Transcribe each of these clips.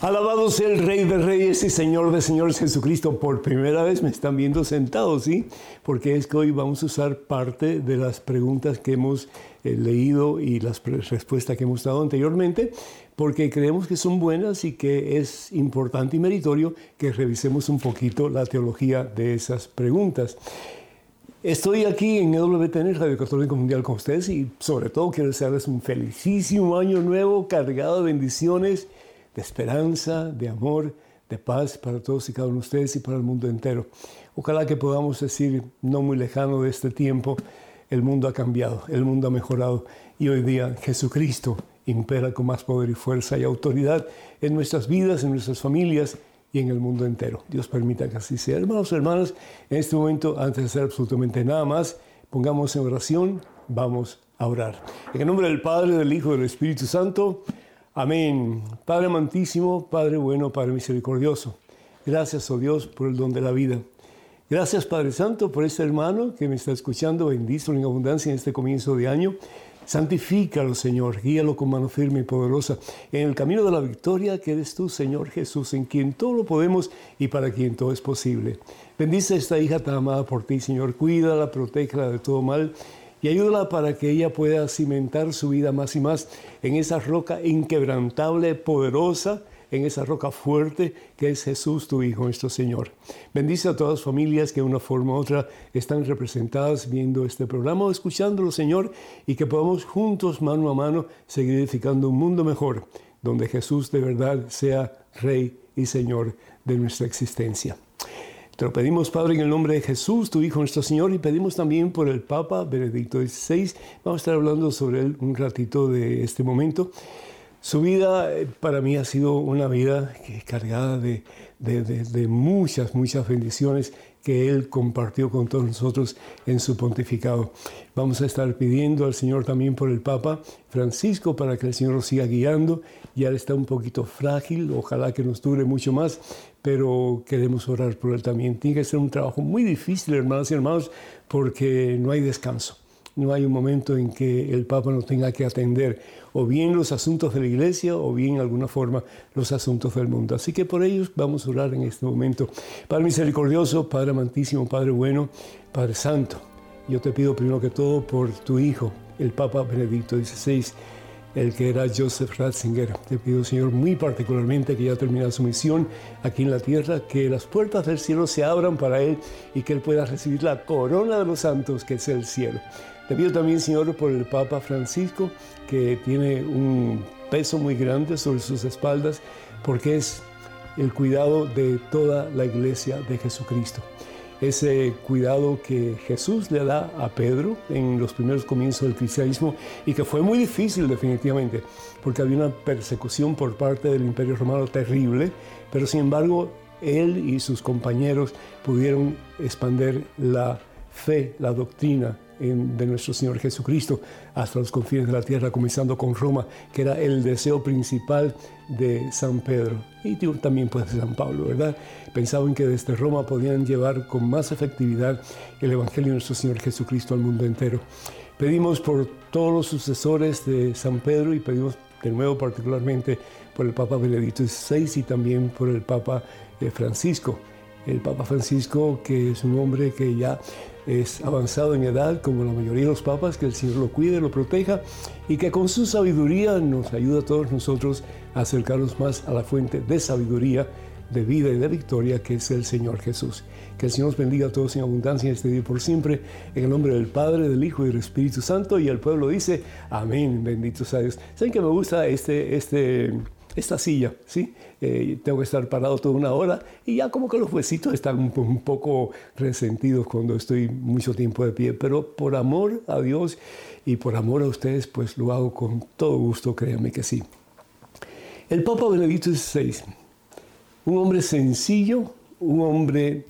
Alabado sea el Rey de Reyes y Señor de Señores Jesucristo. Por primera vez me están viendo sentado, ¿sí? Porque es que hoy vamos a usar parte de las preguntas que hemos eh, leído y las respuestas que hemos dado anteriormente, porque creemos que son buenas y que es importante y meritorio que revisemos un poquito la teología de esas preguntas. Estoy aquí en EWTN, Radio Católico Mundial, con ustedes y sobre todo quiero desearles un felicísimo año nuevo cargado de bendiciones de esperanza, de amor, de paz para todos y cada uno de ustedes y para el mundo entero. Ojalá que podamos decir, no muy lejano de este tiempo, el mundo ha cambiado, el mundo ha mejorado y hoy día Jesucristo impera con más poder y fuerza y autoridad en nuestras vidas, en nuestras familias y en el mundo entero. Dios permita que así sea. Hermanos, hermanas, en este momento, antes de hacer absolutamente nada más, pongamos en oración, vamos a orar. En el nombre del Padre, del Hijo y del Espíritu Santo, Amén. Padre amantísimo, Padre bueno, Padre misericordioso. Gracias, oh Dios, por el don de la vida. Gracias, Padre Santo, por este hermano que me está escuchando. Bendícelo en abundancia en este comienzo de año. Santifícalo, Señor. Guíalo con mano firme y poderosa en el camino de la victoria que eres tú, Señor Jesús, en quien todo lo podemos y para quien todo es posible. Bendice a esta hija tan amada por ti, Señor. Cuídala, protéjala de todo mal y ayúdala para que ella pueda cimentar su vida más y más en esa roca inquebrantable, poderosa, en esa roca fuerte que es Jesús, tu Hijo, nuestro Señor. Bendice a todas las familias que de una forma u otra están representadas viendo este programa o escuchándolo, Señor, y que podamos juntos, mano a mano, seguir edificando un mundo mejor, donde Jesús de verdad sea Rey y Señor de nuestra existencia. Te lo pedimos, Padre, en el nombre de Jesús, tu Hijo, nuestro Señor, y pedimos también por el Papa Benedicto XVI. Vamos a estar hablando sobre él un ratito de este momento. Su vida eh, para mí ha sido una vida cargada de, de, muchas, muchas bendiciones que Él compartió con todos nosotros en su pontificado. Vamos a estar pidiendo al Señor también por el Papa Francisco para que el Señor lo siga guiando. Ya está un poquito frágil, ojalá que nos dure mucho más, pero queremos orar por Él también. Tiene que ser un trabajo muy difícil, hermanas y hermanos, porque no hay descanso. No hay un momento en que el Papa no tenga que atender o bien los asuntos de la iglesia o bien de alguna forma los asuntos del mundo. Así que por ellos vamos a orar en este momento. Padre misericordioso, Padre amantísimo, Padre bueno, Padre santo, yo te pido primero que todo por tu Hijo, el Papa Benedicto XVI, el que era Joseph Ratzinger. Te pido, Señor, muy particularmente que ya termine su misión aquí en la tierra, que las puertas del cielo se abran para Él y que Él pueda recibir la corona de los santos, que es el cielo. Te pido también, Señor, por el Papa Francisco, que tiene un peso muy grande sobre sus espaldas, porque es el cuidado de toda la iglesia de Jesucristo. Ese cuidado que Jesús le da a Pedro en los primeros comienzos del cristianismo y que fue muy difícil definitivamente, porque había una persecución por parte del imperio romano terrible, pero sin embargo él y sus compañeros pudieron expander la fe, la doctrina de nuestro Señor Jesucristo hasta los confines de la tierra, comenzando con Roma, que era el deseo principal de San Pedro y también pues de San Pablo, ¿verdad? Pensaban que desde Roma podían llevar con más efectividad el Evangelio de nuestro Señor Jesucristo al mundo entero. Pedimos por todos los sucesores de San Pedro y pedimos de nuevo particularmente por el Papa Benedicto XVI y también por el Papa eh, Francisco. El Papa Francisco, que es un hombre que ya es avanzado en edad como la mayoría de los papas, que el Señor lo cuide, lo proteja y que con su sabiduría nos ayude a todos nosotros a acercarnos más a la fuente de sabiduría, de vida y de victoria que es el Señor Jesús. Que el Señor nos bendiga a todos en abundancia en este día por siempre, en el nombre del Padre, del Hijo y del Espíritu Santo. Y el pueblo dice, amén, bendito sea Dios. ¿Saben que me gusta este... este esta silla, ¿sí? Eh, tengo que estar parado toda una hora y ya como que los huesitos están un, poco resentidos cuando estoy mucho tiempo de pie, pero por amor a Dios y por amor a ustedes, pues lo hago con todo gusto, créanme que sí. El Papa Benedicto XVI Un hombre sencillo, un hombre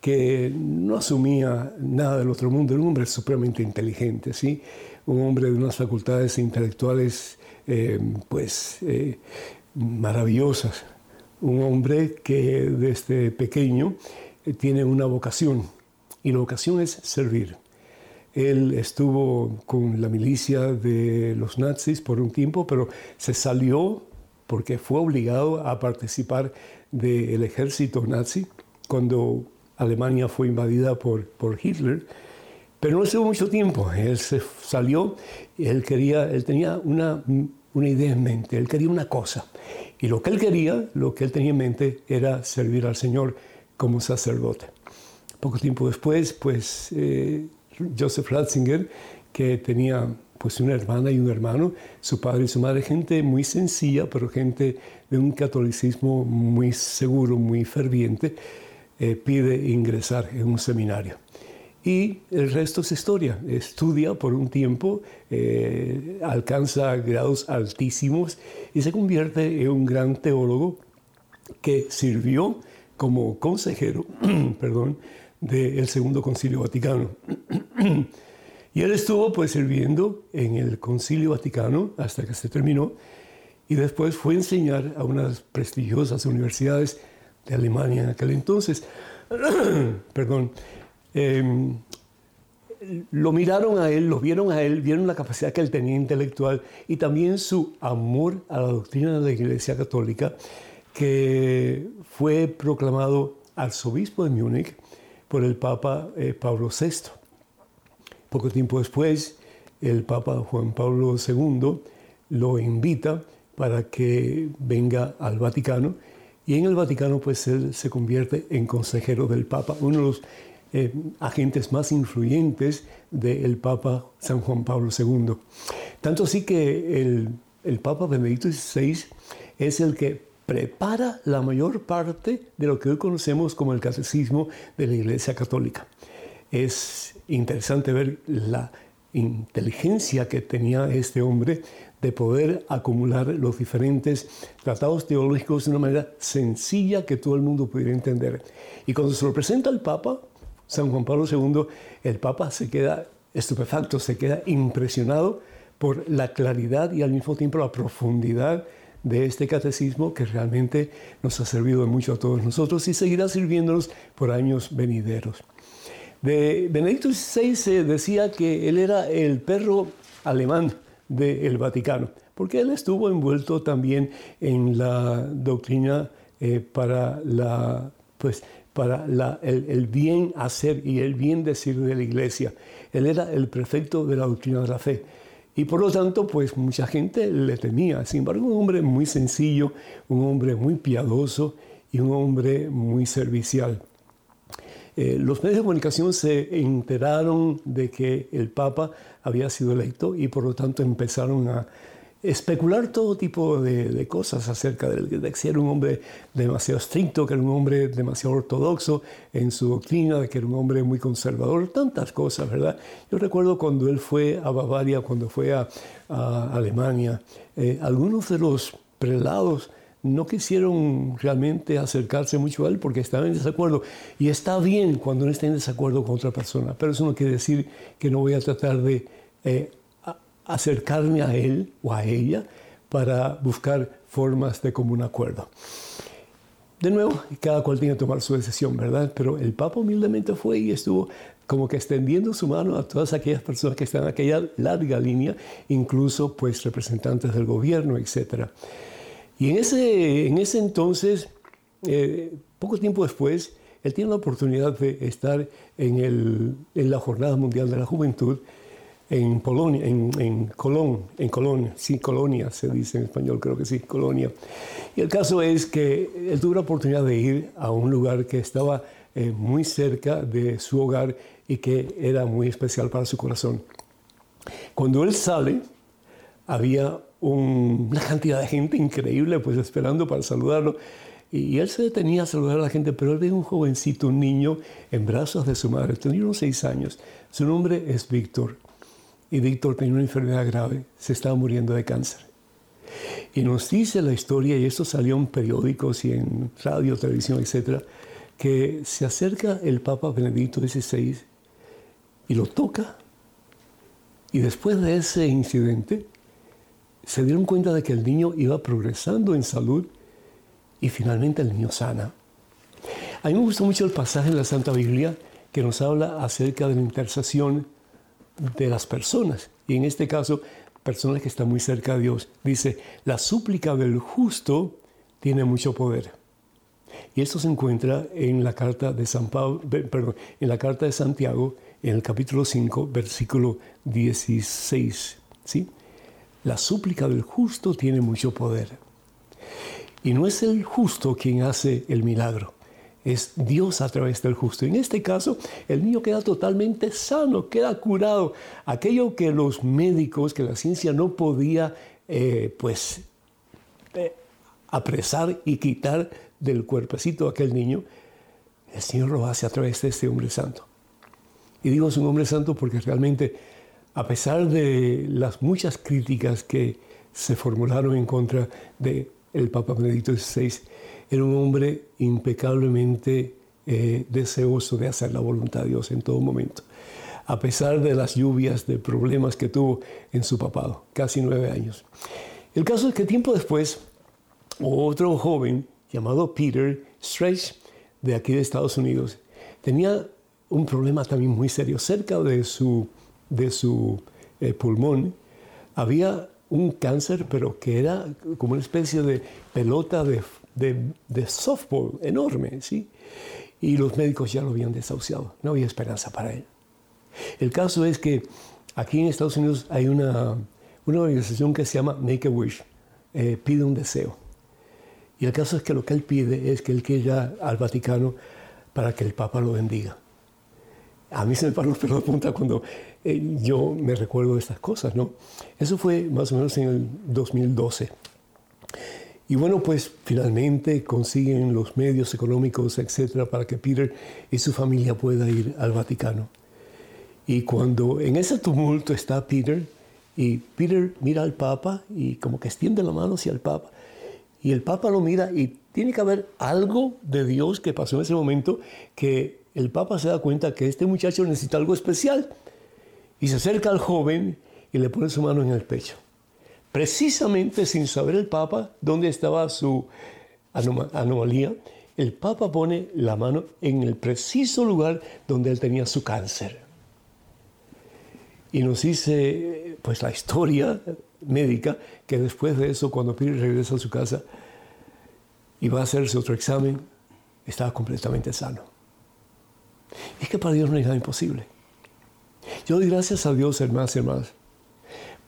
que no asumía nada del otro mundo, era un hombre supremamente inteligente, ¿sí? un hombre de unas facultades intelectuales eh, pues eh, maravillosas, un hombre que desde pequeño eh, tiene una vocación y la vocación es servir. Él estuvo con la milicia de los nazis por un tiempo, pero se salió porque fue obligado a participar del ejército nazi cuando Alemania fue invadida por, por Hitler. Pero no estuvo mucho tiempo. Él se salió él, quería, él tenía una, una idea en mente, él quería una cosa. Y lo que él quería, lo que él tenía en mente, era servir al Señor como sacerdote. Poco tiempo después, pues eh, Joseph Ratzinger, que tenía pues una hermana y un hermano, su padre y su madre, gente muy sencilla, pero gente de un catolicismo muy seguro, muy ferviente, eh, pide ingresar en un seminario. Y el resto es historia. Estudia por un tiempo, eh, alcanza grados altísimos y se convierte en un gran teólogo que sirvió como consejero perdón, del Segundo Concilio Vaticano. y él estuvo pues sirviendo en el Concilio Vaticano hasta que se terminó y después fue a enseñar a unas prestigiosas universidades de Alemania en aquel entonces. Perdón. Em, lo miraron a él, lo vieron a él, vieron la capacidad que él tenía intelectual y también su amor a la doctrina de la Iglesia Católica, que fue proclamado arzobispo de Múnich por el Papa eh, Pablo VI. Poco tiempo después, el Papa Juan Pablo II lo invita para que venga al Vaticano y en el Vaticano pues él se convierte en consejero del Papa, uno de los eh, agentes más influyentes del Papa San Juan Pablo II. Tanto así que el, el Papa Benedicto XVI es el que prepara la mayor parte de lo que hoy conocemos como el catecismo de la Iglesia Católica. Es interesante ver la inteligencia que tenía este hombre de poder acumular los diferentes tratados teológicos de una manera sencilla que todo el mundo pudiera entender. Y cuando se lo presenta al Papa, San Juan Pablo II, el Papa se queda estupefacto, se queda impresionado por la claridad y al mismo tiempo la profundidad de este catecismo que realmente nos ha servido mucho a todos nosotros y seguirá sirviéndonos por años venideros. De Benedicto XVI se decía que él era el perro alemán del Vaticano, porque él estuvo envuelto también en la doctrina eh, para la, pues, para el, bien hacer y el bien decir de la iglesia. Él era el prefecto de la doctrina de la fe. Y por lo tanto, pues mucha gente le temía. Sin embargo, un hombre muy sencillo, un hombre muy piadoso y un hombre muy servicial. Eh, los medios de comunicación se enteraron de que el Papa había sido electo y por lo tanto empezaron a especular todo tipo de, cosas acerca de, que era un hombre demasiado estricto, que era un hombre demasiado ortodoxo en su doctrina, de que era un hombre muy conservador, tantas cosas, ¿verdad? Yo recuerdo cuando él fue a Bavaria, cuando fue a, Alemania, eh, algunos de los prelados no quisieron realmente acercarse mucho a él porque estaban en desacuerdo. Y está bien cuando uno está en desacuerdo con otra persona, pero eso no quiere decir que no voy a tratar de eh, acercarme a él o a ella para buscar formas de común acuerdo. De nuevo, cada cual tiene que tomar su decisión, ¿verdad? Pero el Papa humildemente fue y estuvo como que extendiendo su mano a todas aquellas personas que están en aquella larga línea, incluso pues representantes del gobierno, etc. Y en ese, en ese entonces, eh, poco tiempo después, él tiene la oportunidad de estar en, el, en la Jornada Mundial de la Juventud en Polonia, en, en Colón, en Colón, sí, Colonia se dice en español, creo que sí, Colonia. Y el caso es que él tuvo la oportunidad de ir a un lugar que estaba eh, muy cerca de su hogar y que era muy especial para su corazón. Cuando él sale, había una cantidad de gente increíble pues esperando para saludarlo. Y él se detenía a saludar a la gente, pero él ve un jovencito, un niño, en brazos de su madre. Tenía unos seis años. Su nombre es Víctor y Víctor tenía una enfermedad grave, se estaba muriendo de cáncer. Y nos dice la historia, y esto salió en periódicos y en radio, televisión, etcétera, que se acerca el Papa Benedicto XVI y lo toca. Y después de ese incidente, se dieron cuenta de que el niño iba progresando en salud y finalmente el niño sana. A mí me gusta mucho el pasaje en la Santa Biblia que nos habla acerca de la intercesión de las personas. Y en este caso, personas que están muy cerca de Dios. Dice, la súplica del justo tiene mucho poder. Y esto se encuentra en la carta de San Pablo, perdón, en la carta de Santiago, en el capítulo 5, versículo 16. ¿sí? La súplica del justo tiene mucho poder. Y no es el justo quien hace el milagro, es Dios a través del justo. En este caso, el niño queda totalmente sano, queda curado. Aquello que los médicos, que la ciencia no podía, eh, pues, eh, apresar y quitar del cuerpecito de aquel niño, el Señor lo hace a través de este hombre santo. Y digo es un hombre santo porque realmente, a pesar de las muchas críticas que se formularon en contra de el Papa Benedicto XVI, era un hombre impecablemente eh, deseoso de hacer la voluntad de Dios en todo momento, a pesar de las lluvias, de problemas que tuvo en su papado, casi nueve años. El caso es que tiempo después, otro joven llamado Peter Stretch, de aquí de Estados Unidos, tenía un problema también muy serio. Cerca de su, de su eh, pulmón había un cáncer, pero que era como una especie de pelota de de, softball enorme, ¿sí? Y los médicos ya lo habían desahuciado, no había esperanza para él. El caso es que aquí en Estados Unidos hay una, una organización que se llama Make a Wish, eh, pide un deseo. Y el caso es que lo que él pide es que él quiera al Vaticano para que el Papa lo bendiga. A mí se me paró los pelos de punta cuando eh, yo me recuerdo de estas cosas, ¿no? Eso fue más o menos en el 2012. Y bueno, pues finalmente consiguen los medios económicos, etcétera, para que Peter y su familia puedan ir al Vaticano. Y cuando en ese tumulto está Peter, y Peter mira al Papa y como que extiende la mano hacia el Papa, y el Papa lo mira y tiene que haber algo de Dios que pasó en ese momento que el Papa se da cuenta que este muchacho necesita algo especial. Y se acerca al joven y le pone su mano en el pecho precisamente sin saber el Papa dónde estaba su anomalía, el Papa pone la mano en el preciso lugar donde él tenía su cáncer. Y nos dice pues la historia médica que después de eso, cuando Peter regresa a su casa y va a hacerse otro examen, estaba completamente sano. es que para Dios no hay nada imposible. Yo doy gracias a Dios, hermanos y hermanas,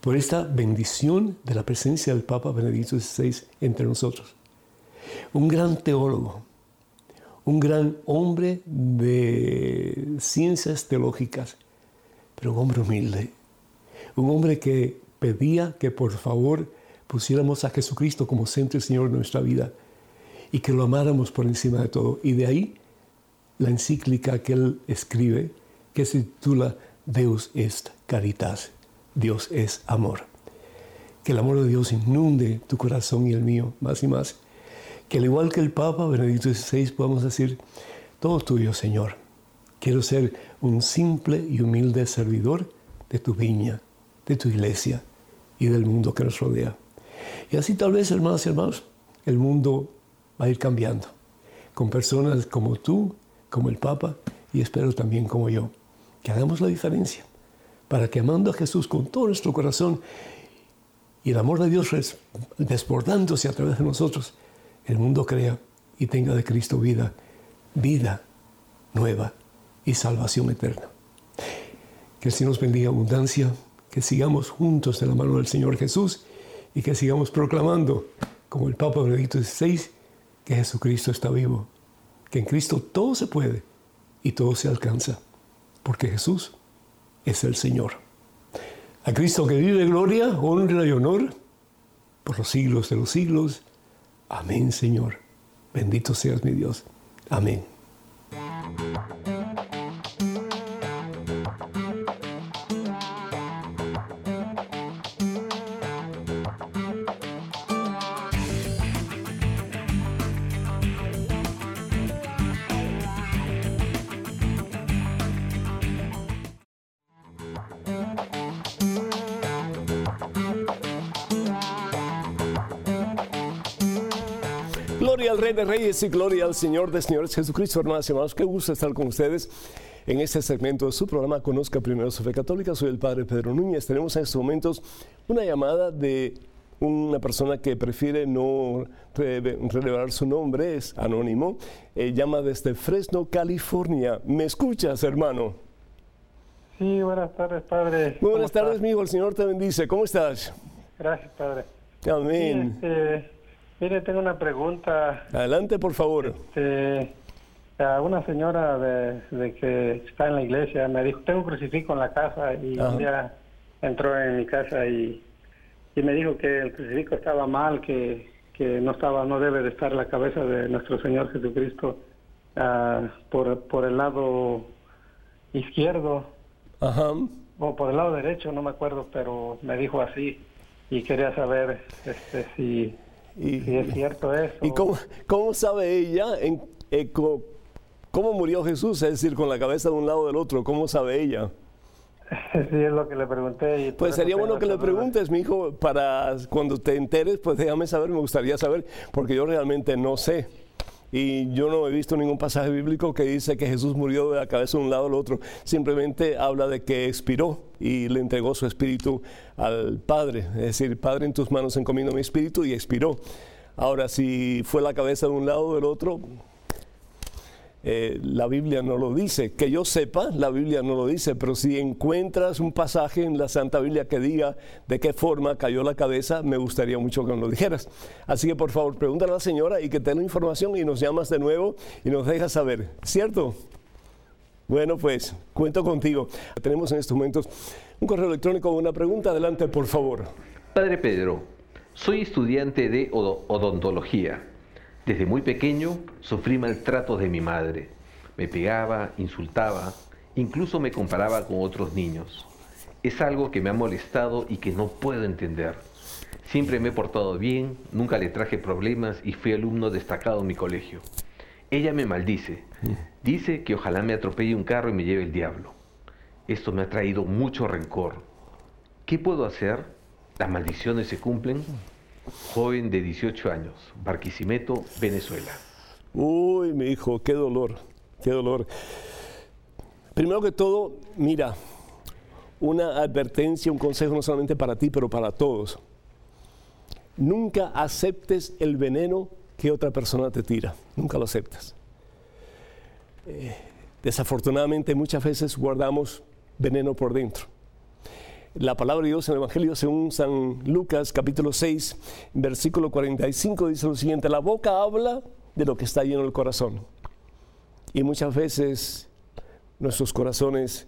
por esta bendición de la presencia del Papa Benedicto XVI entre nosotros. Un gran teólogo, un gran hombre de ciencias teológicas, pero un hombre humilde, un hombre que pedía que por favor pusiéramos a Jesucristo como centro y Señor de nuestra vida y que lo amáramos por encima de todo. Y de ahí la encíclica que él escribe, que se titula Deus est Caritas. Dios es amor. Que el amor de Dios inunde tu corazón y el mío más y más. Que al igual que el Papa Benedicto XVI podamos decir, todo tuyo, Señor. Quiero ser un simple y humilde servidor de tu viña, de tu iglesia y del mundo que nos rodea. Y así tal vez, hermanos y hermanos, el mundo va a ir cambiando, con personas como tú, como el Papa, y espero también como yo, que hagamos la diferencia para que amando a Jesús con todo nuestro corazón y el amor de Dios desbordándose a través de nosotros, el mundo crea y tenga de Cristo vida, vida nueva y salvación eterna. Que el Señor nos bendiga abundancia, que sigamos juntos de la mano del Señor Jesús y que sigamos proclamando, como el Papa Benedicto XVI, que Jesucristo está vivo, que en Cristo todo se puede y todo se alcanza, porque Jesús es el Señor. A Cristo que vive gloria, honra y honor por los siglos de los siglos. Amén, Señor. Bendito seas mi Dios. Amén. De Reyes y gloria al Señor de Señores Jesucristo, hermanos y hermanos. Qué gusto estar con ustedes en este segmento de su programa Conozca Primero su Fe Católica. Soy el Padre Pedro Núñez. Tenemos en estos momentos una llamada de una persona que prefiere no revelar su nombre, es anónimo, eh, llama desde Fresno, California. ¿Me escuchas, hermano? Sí, buenas tardes, Padre. Muy buenas tardes, amigo. El Señor te bendice. ¿Cómo estás? Gracias, Padre. Amén. Este, mire, tengo una pregunta. Adelante, por favor. Este, a una señora de, que está en la iglesia me dijo, tengo un crucifijo en la casa y un día entró en mi casa y, y, me dijo que el crucifijo estaba mal, que, que, no estaba, no debe de estar la cabeza de nuestro Señor Jesucristo uh, por, por el lado izquierdo. Ajá. O por el lado derecho, no me acuerdo, pero me dijo así y quería saber este, si, si es cierto eso. ¿Y cómo, cómo sabe ella en, eh, ¿Cómo murió Jesús? Es decir, con la cabeza de un lado del otro. ¿Cómo sabe ella? Sí, es lo que le pregunté. pues sería bueno que le preguntes, mi hijo, para cuando te enteres, pues déjame saber, me gustaría saber, porque yo realmente no sé. Y yo no he visto ningún pasaje bíblico que dice que Jesús murió de la cabeza de un lado al otro. Simplemente habla de que expiró y le entregó su espíritu al Padre. Es decir, Padre, en tus manos encomiendo mi espíritu y expiró. Ahora, si fue la cabeza de un lado o del otro, eh, la Biblia no lo dice. Que yo sepa, la Biblia no lo dice, pero si encuentras un pasaje en la Santa Biblia que diga de qué forma cayó la cabeza, me gustaría mucho que nos lo dijeras. Así que por favor, pregúntale a la señora y que tenga información y nos llamas de nuevo y nos dejas saber, ¿cierto? Bueno, pues cuento contigo. Tenemos en estos momentos un correo electrónico con una pregunta. Adelante, por favor. Padre Pedro, soy estudiante de odontología desde muy pequeño sufrí maltratos de mi madre. Me pegaba, insultaba, incluso me comparaba con otros niños. Es algo que me ha molestado y que no puedo entender. Siempre me he portado bien, nunca le traje problemas y fui alumno destacado en mi colegio. Ella me maldice. Dice que ojalá me atropelle un carro y me lleve el diablo. Esto me ha traído mucho rencor. ¿Qué puedo hacer? ¿Las maldiciones se cumplen? Joven de 18 años, Barquisimeto, Venezuela. Uy, mi hijo, qué dolor, qué dolor. Primero que todo, mira, una advertencia, un consejo no solamente para ti, pero para todos. Nunca aceptes el veneno que otra persona te tira, nunca lo aceptas. Eh, desafortunadamente muchas veces guardamos veneno por dentro la palabra de Dios en el Evangelio según San Lucas capítulo 6, versículo 45 dice lo siguiente, la boca habla de lo que está lleno el corazón. Y muchas veces nuestros corazones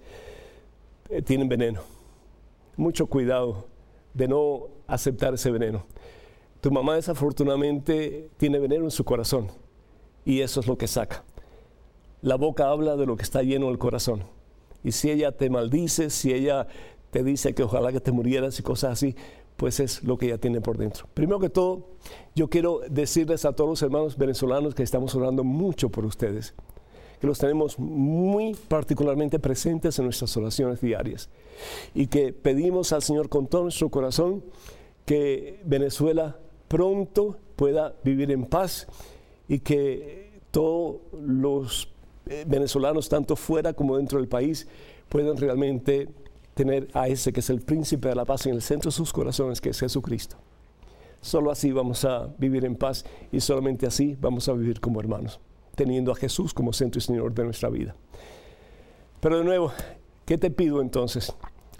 eh, tienen veneno. Mucho cuidado de no aceptar ese veneno. Tu mamá desafortunadamente tiene veneno en su corazón y eso es lo que saca. La boca habla de lo que está lleno el corazón. Y si ella te maldice, si ella te dice que ojalá que te murieras y cosas así, pues es lo que ella tiene por dentro. Primero que todo, yo quiero decirles a todos los hermanos venezolanos que estamos orando mucho por ustedes, que los tenemos muy particularmente presentes en nuestras oraciones diarias y que pedimos al Señor con todo nuestro corazón que Venezuela pronto pueda vivir en paz y que todos los eh, venezolanos, tanto fuera como dentro del país, puedan realmente tener a ese que es el príncipe de la paz en el centro de sus corazones, que es Jesucristo. Solo así vamos a vivir en paz y solamente así vamos a vivir como hermanos, teniendo a Jesús como centro y Señor de nuestra vida. Pero de nuevo, ¿qué te pido entonces?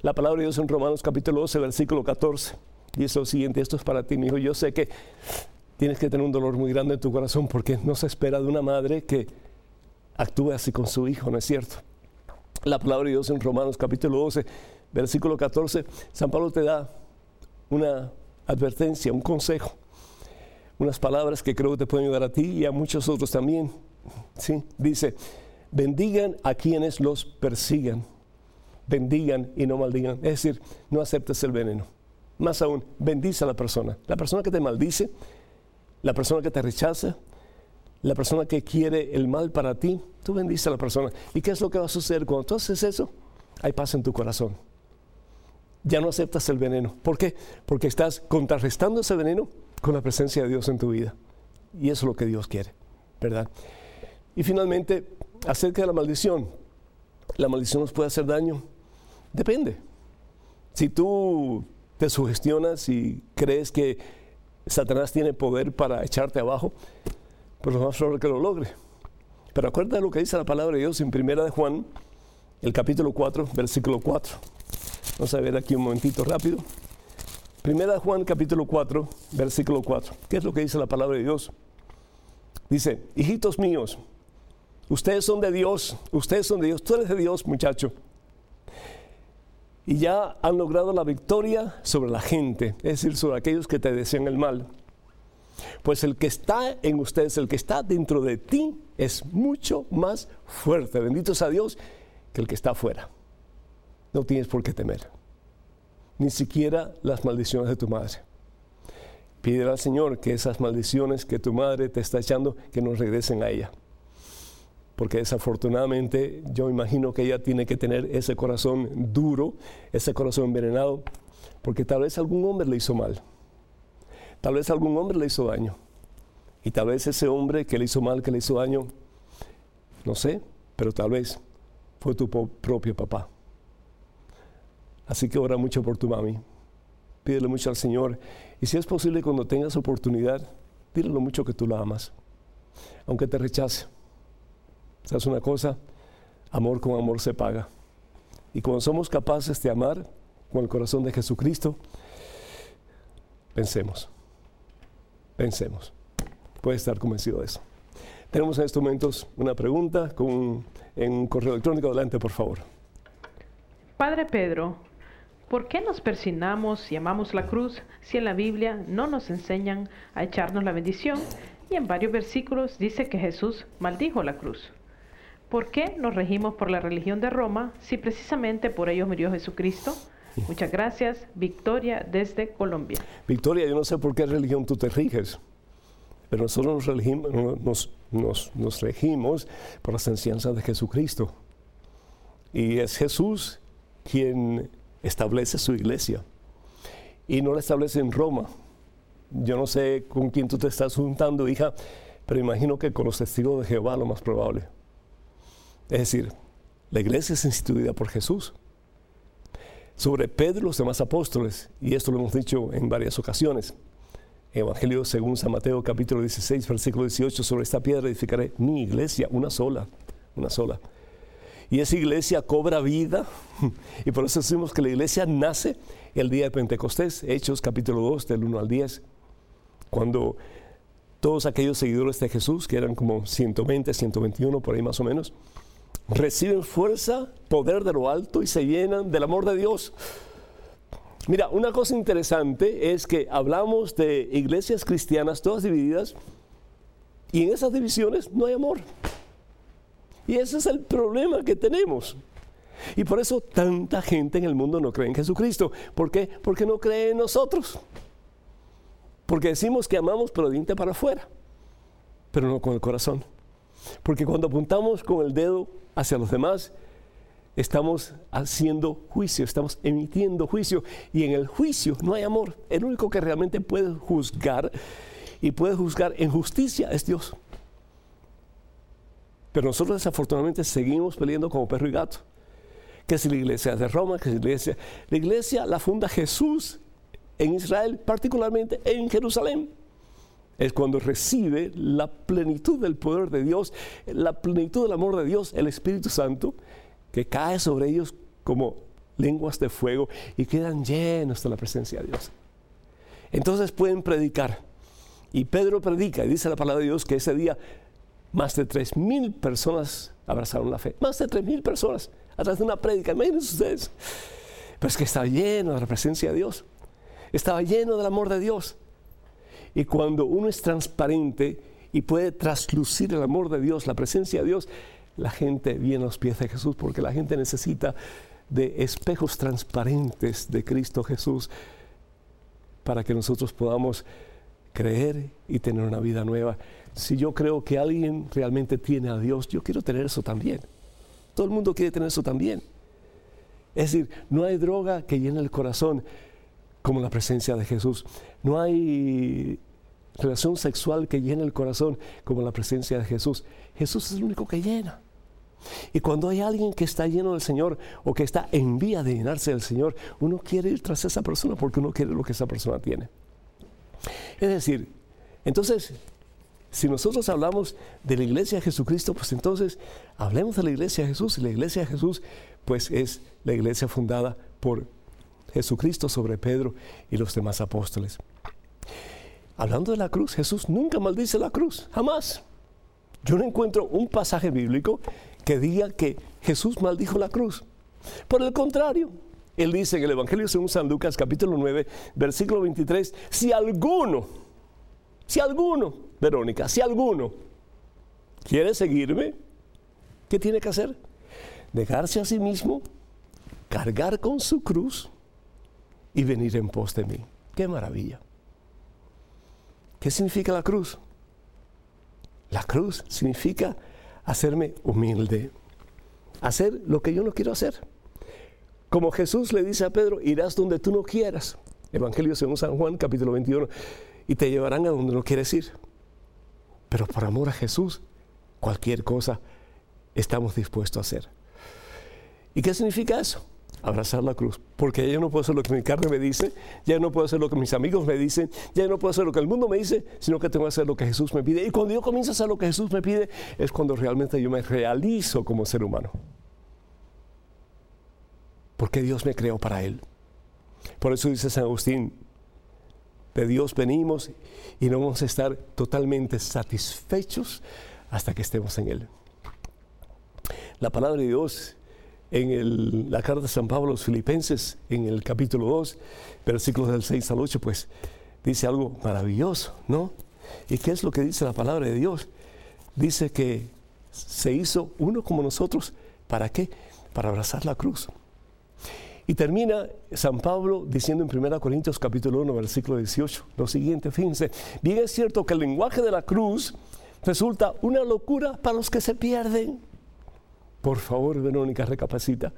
La palabra de Dios en Romanos capítulo 12, versículo 14, dice lo siguiente, esto es para ti, mi hijo, yo sé que tienes que tener un dolor muy grande en tu corazón porque no se espera de una madre que actúe así con su hijo, ¿no es cierto? La palabra de Dios en Romanos capítulo 12, versículo 14, San Pablo te da una advertencia, un consejo, unas palabras que creo que te pueden ayudar a ti y a muchos otros también. ¿sí? Dice, bendigan a quienes los persigan, bendigan y no maldigan. Es decir, no aceptes el veneno. Más aún, bendice a la persona. La persona que te maldice, la persona que te rechaza, la persona que quiere el mal para ti, tú bendices a la persona. ¿Y qué es lo que va a suceder cuando tú haces eso? Hay paz en tu corazón. Ya no aceptas el veneno. ¿Por qué? Porque estás contrarrestando ese veneno con la presencia de Dios en tu vida. Y eso es lo que Dios quiere, ¿verdad? Y finalmente, acerca de la maldición. ¿La maldición nos puede hacer daño? Depende. Si tú te sugestionas y crees que Satanás tiene poder para echarte abajo, pues lo más probable que lo logre. Pero acuérdate lo que dice la palabra de Dios en Primera de Juan, el capítulo 4, versículo 4. Vamos a ver aquí un momentito rápido. Primera de Juan, capítulo 4, versículo 4. ¿Qué es lo que dice la palabra de Dios? Dice, hijitos míos, ustedes son de Dios, ustedes son de Dios, tú eres de Dios, muchacho. Y ya han logrado la victoria sobre la gente, es decir, sobre aquellos que te desean el mal. Pues el que está en ustedes, el que está dentro de ti, es mucho más fuerte, bendito sea Dios, que el que está afuera. No tienes por qué temer, ni siquiera las maldiciones de tu madre. Pídele al Señor que esas maldiciones que tu madre te está echando, que nos regresen a ella. Porque desafortunadamente yo imagino que ella tiene que tener ese corazón duro, ese corazón envenenado, porque tal vez algún hombre le hizo mal Tal vez algún hombre le hizo daño. Y tal vez ese hombre que le hizo mal, que le hizo daño, no sé, pero tal vez fue tu propio papá. Así que ora mucho por tu mami. Pídele mucho al Señor. Y si es posible, cuando tengas oportunidad, dile lo mucho que tú la amas. Aunque te rechace. ¿Sabes una cosa? Amor con amor se paga. Y cuando somos capaces de amar con el corazón de Jesucristo, pensemos. Pensemos. Puede estar convencido de eso. Tenemos en estos momentos una pregunta con, en un correo electrónico. Adelante, por favor. Padre Pedro, ¿por qué nos persinamos y amamos la cruz si en la Biblia no nos enseñan a echarnos la bendición y en varios versículos dice que Jesús maldijo la cruz? ¿Por qué nos regimos por la religión de Roma si precisamente por ellos murió Jesucristo? Muchas gracias. Victoria desde Colombia. Victoria, yo no sé por qué religión tú te riges, pero nosotros nos regimos, nos, regimos por las enseñanzas de Jesucristo. Y es Jesús quien establece su iglesia. Y no la establece en Roma. Yo no sé con quién tú te estás juntando, hija, pero imagino que con los testigos de Jehová lo más probable. Es decir, la iglesia es instituida por Jesús sobre Pedro y los demás apóstoles, y esto lo hemos dicho en varias ocasiones. Evangelio según San Mateo capítulo 16, versículo 18, sobre esta piedra edificaré mi iglesia, una sola, una sola. Y esa iglesia cobra vida, y por eso decimos que la iglesia nace el día de Pentecostés, Hechos capítulo 2, del 1 al 10, cuando todos aquellos seguidores de Jesús, que eran como 120, 121, por ahí más o menos, reciben fuerza, poder de lo alto y se llenan del amor de Dios. Mira, una cosa interesante es que hablamos de iglesias cristianas todas divididas y en esas divisiones no hay amor. Y ese es el problema que tenemos. Y por eso tanta gente en el mundo no cree en Jesucristo. ¿Por qué? Porque no cree en nosotros. Porque decimos que amamos pero diente para afuera, pero no con el corazón. Porque cuando apuntamos con el dedo hacia los demás, estamos haciendo juicio, estamos emitiendo juicio. Y en el juicio no hay amor. El único que realmente puede juzgar y puede juzgar en justicia es Dios. Pero nosotros desafortunadamente seguimos peleando como perro y gato. Que si la iglesia de Roma, que si la iglesia. La iglesia la funda Jesús en Israel, particularmente en Jerusalén es cuando recibe la plenitud del poder de Dios, la plenitud del amor de Dios, el Espíritu Santo, que cae sobre ellos como lenguas de fuego y quedan llenos de la presencia de Dios. Entonces pueden predicar. Y Pedro predica y dice la palabra de Dios que ese día más de tres mil personas abrazaron la fe. Más de tres mil personas a través de una prédica. Imagínense ustedes. Pero es que estaba lleno de la presencia de Dios. Estaba lleno del amor de Dios. Y cuando uno es transparente y puede traslucir el amor de Dios, la presencia de Dios, la gente viene a los pies de Jesús porque la gente necesita de espejos transparentes de Cristo Jesús para que nosotros podamos creer y tener una vida nueva. Si yo creo que alguien realmente tiene a Dios, yo quiero tener eso también. Todo el mundo quiere tener eso también. Es decir, no hay droga que llene el corazón como la presencia de Jesús. No hay relación sexual que llena el corazón como la presencia de Jesús. Jesús es el único que llena. Y cuando hay alguien que está lleno del Señor o que está en vía de llenarse del Señor, uno quiere ir tras esa persona porque uno quiere lo que esa persona tiene. Es decir, entonces, si nosotros hablamos de la iglesia de Jesucristo, pues entonces hablemos de la iglesia de Jesús. Y la iglesia de Jesús, pues es la iglesia fundada por Jesucristo sobre Pedro y los demás apóstoles. Hablando de la cruz, Jesús nunca maldice la cruz, jamás. Yo no encuentro un pasaje bíblico que diga que Jesús maldijo la cruz. Por el contrario, él dice en el Evangelio según San Lucas capítulo 9, versículo 23, si alguno, si alguno, Verónica, si alguno quiere seguirme, ¿qué tiene que hacer? Dejarse a sí mismo, cargar con su cruz y venir en pos de mí. ¡Qué maravilla! ¿Qué significa la cruz? La cruz significa hacerme humilde, hacer lo que yo no quiero hacer. Como Jesús le dice a Pedro, irás donde tú no quieras. Evangelio según San Juan, capítulo 21, y te llevarán a donde no quieres ir. Pero por amor a Jesús, cualquier cosa estamos dispuestos a hacer. ¿Y qué significa eso? Abrazar la cruz, porque ya no puedo hacer lo que mi carne me dice, ya no puedo hacer lo que mis amigos me dicen, ya no puedo hacer lo que el mundo me dice, sino que tengo que hacer lo que Jesús me pide. Y cuando yo comienzo a hacer lo que Jesús me pide, es cuando realmente yo me realizo como ser humano. Porque Dios me creó para Él. Por eso dice San Agustín, de Dios venimos y no vamos a estar totalmente satisfechos hasta que estemos en Él. La palabra de Dios en la carta de San Pablo a los Filipenses, en el capítulo 2, versículos del 6 al 8, pues dice algo maravilloso, ¿no? ¿Y qué es lo que dice la palabra de Dios? Dice que se hizo uno como nosotros. ¿Para qué? Para abrazar la cruz. Y termina San Pablo diciendo en 1 Corintios capítulo 1, versículo 18, lo siguiente, fíjense, bien es cierto que el lenguaje de la cruz resulta una locura para los que se pierden por favor, Verónica, recapacita.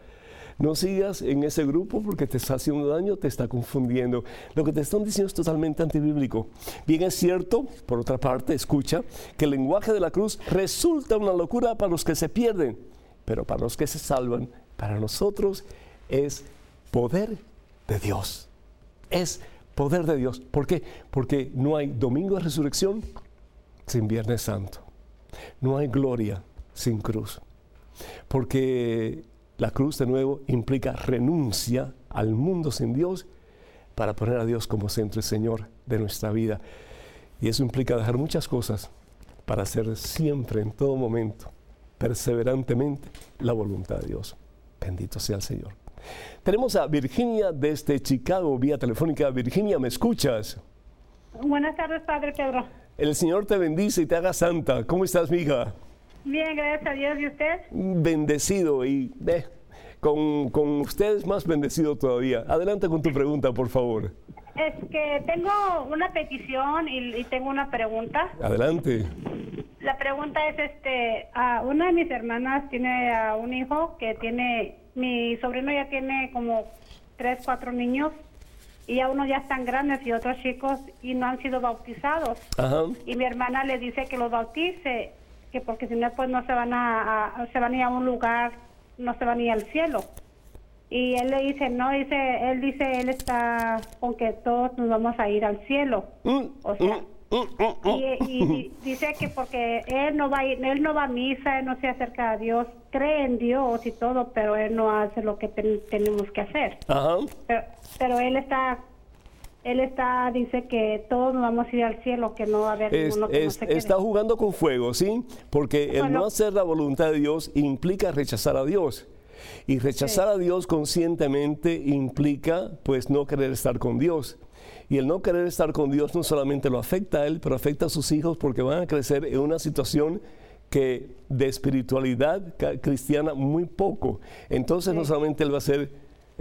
No sigas en ese grupo porque te está haciendo daño, te está confundiendo. Lo que te están diciendo es totalmente antibíblico. Bien es cierto, por otra parte, escucha, que el lenguaje de la cruz resulta una locura para los que se pierden, pero para los que se salvan, para nosotros es poder de Dios. Es poder de Dios. ¿Por qué? Porque no hay domingo de resurrección sin Viernes Santo. No hay gloria sin cruz porque la cruz de nuevo implica renuncia al mundo sin Dios para poner a Dios como centro y Señor de nuestra vida. Y eso implica dejar muchas cosas para hacer siempre, en todo momento, perseverantemente la voluntad de Dios. Bendito sea el Señor. Tenemos a Virginia desde Chicago, vía telefónica. Virginia, ¿me escuchas? Buenas tardes, Padre Pedro. El Señor te bendice y te haga santa. ¿Cómo estás, mi hija? Bien, gracias a Dios. ¿Y usted? Bendecido y con, con ustedes más bendecido todavía. Adelante con tu pregunta, por favor. Es que tengo una petición y, tengo una pregunta. Adelante. La pregunta es, este, a una de mis hermanas tiene a un hijo que tiene, mi sobrino ya tiene como tres, cuatro niños y ya unos ya están grandes y otros chicos y no han sido bautizados. Ajá. Y mi hermana le dice que los bautice que porque si no pues no se van a, se van a ir a un lugar, no se van a ir al cielo. Y él le dice, no, dice, él dice, él está con que todos nos vamos a ir al cielo. Mm, o sea, mm, mm, y, dice que porque él no va a ir, él no va a misa, él no se acerca a Dios, cree en Dios y todo, pero él no hace lo que tenemos que hacer. Pero, pero él está él está, dice que todos nos vamos a ir al cielo, que no va a haber ninguno que no se Está jugando con fuego, ¿sí? Porque el no hacer la voluntad de Dios implica rechazar a Dios. Y rechazar a Dios conscientemente implica, pues, no querer estar con Dios. Y el no querer estar con Dios no solamente lo afecta a él, pero afecta a sus hijos porque van a crecer en una situación que de espiritualidad cristiana muy poco. Entonces no solamente él va a ser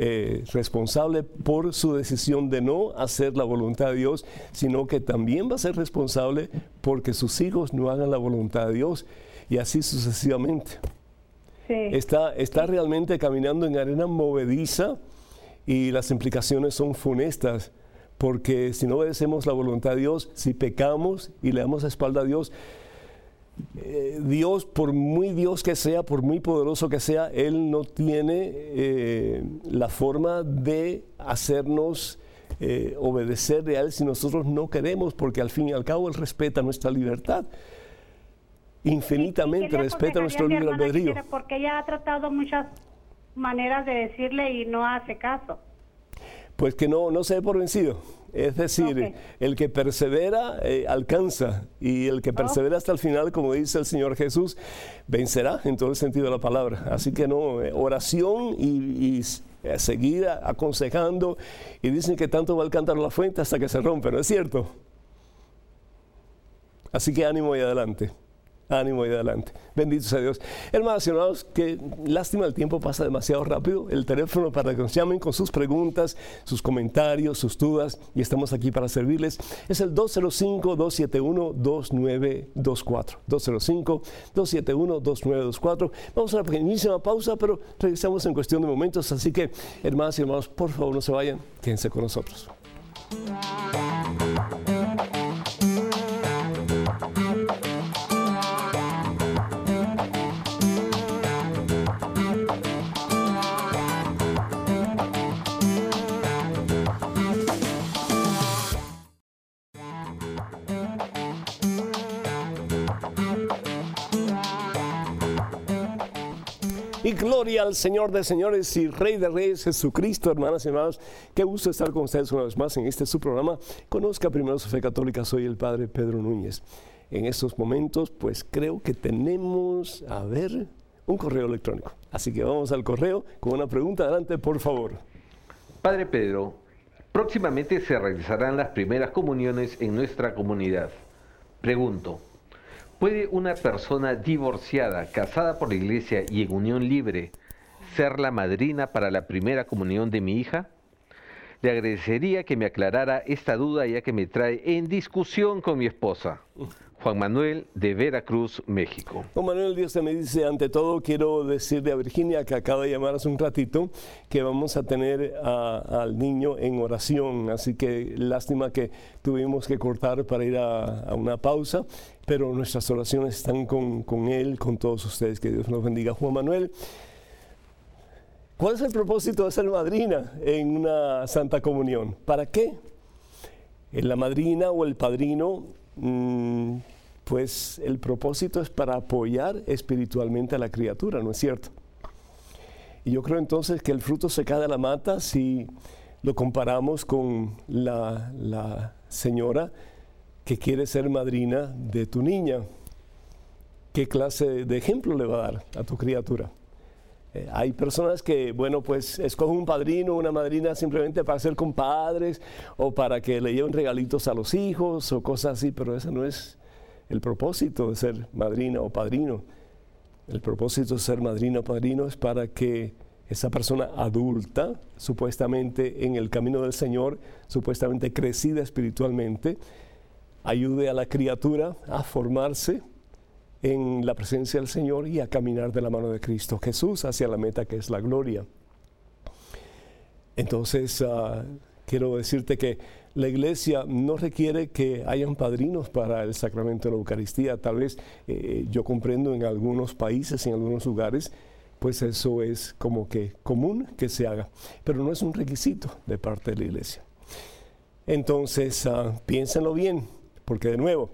eh, responsable por su decisión de no hacer la voluntad de Dios, sino que también va a ser responsable porque sus hijos no hagan la voluntad de Dios y así sucesivamente. Está, está realmente caminando en arena movediza y las implicaciones son funestas porque si no obedecemos la voluntad de Dios, si pecamos y le damos la espalda a Dios, eh, Dios, por muy Dios que sea, por muy poderoso que sea, Él no tiene eh, la forma de hacernos eh, obedecerle a Él si nosotros no queremos, porque al fin y al cabo Él respeta nuestra libertad. Infinitamente respeta nuestro libre albedrío. Porque ella ha tratado muchas maneras de decirle y no hace caso. Pues que no, no se dé por vencido. Es decir, el que persevera eh, alcanza y el que persevera hasta el final, como dice el Señor Jesús, vencerá en todo el sentido de la palabra. Así que no, eh, oración y, eh, seguir aconsejando y dicen que tanto va a cantar la fuente hasta que se rompe, ¿no es cierto? Así que ánimo y adelante ánimo y adelante. Bendito sea Dios. Hermanos y hermanos, que lástima el tiempo pasa demasiado rápido. El teléfono para que nos llamen con sus preguntas, sus comentarios, sus dudas, y estamos aquí para servirles. Es el 205-271-2924. 205-271-2924. Vamos a una pequeñísima pausa, pero regresamos en cuestión de momentos. Así que, hermanos y hermanos, por favor no se vayan, quédense con nosotros. Gloria al Señor de señores y Rey de Reyes Jesucristo, hermanas y hermanos. Qué gusto estar con ustedes una vez más en este su programa. Conozca primero su fe católica, soy el Padre Pedro Núñez. En estos momentos, pues creo que tenemos, a ver, un correo electrónico. Así que vamos al correo con una pregunta. Adelante, por favor. Padre Pedro, próximamente se realizarán las primeras comuniones en nuestra comunidad. Pregunto, ¿Puede una persona divorciada, casada por la iglesia y en unión libre, ser la madrina para la primera comunión de mi hija? Le agradecería que me aclarara esta duda ya que me trae en discusión con mi esposa. Juan Manuel de Veracruz, México. Juan Manuel, Dios te me dice, ante todo quiero decirle a Virginia que acaba de llamar hace un ratito que vamos a tener al niño en oración, así que lástima que tuvimos que cortar para ir a, una pausa, pero nuestras oraciones están con, con él, con todos ustedes, que Dios nos bendiga. Juan Manuel, ¿cuál es el propósito de ser madrina en una Santa Comunión? ¿Para qué? La madrina o el padrino pues el propósito es para apoyar espiritualmente a la criatura, ¿no es cierto? Y yo creo entonces que el fruto se cae de la mata si lo comparamos con la, señora que quiere ser madrina de tu niña. ¿Qué clase de ejemplo le va a dar a tu criatura? Eh, hay personas que, bueno, pues escogen un padrino o una madrina simplemente para ser compadres o para que le lleven regalitos a los hijos o cosas así, pero ese no es el propósito de ser madrina o padrino. El propósito de ser madrina o padrino es para que esa persona adulta, supuestamente en el camino del Señor, supuestamente crecida espiritualmente, ayude a la criatura a formarse en la presencia del Señor y a caminar de la mano de Cristo Jesús hacia la meta que es la gloria. Entonces, ah, quiero decirte que la iglesia no requiere que hayan padrinos para el sacramento de la Eucaristía. Tal vez eh, yo comprendo en algunos países, en algunos lugares, pues eso es como que común que se haga, pero no es un requisito de parte de la iglesia. Entonces, uh, piénsenlo bien, porque de nuevo,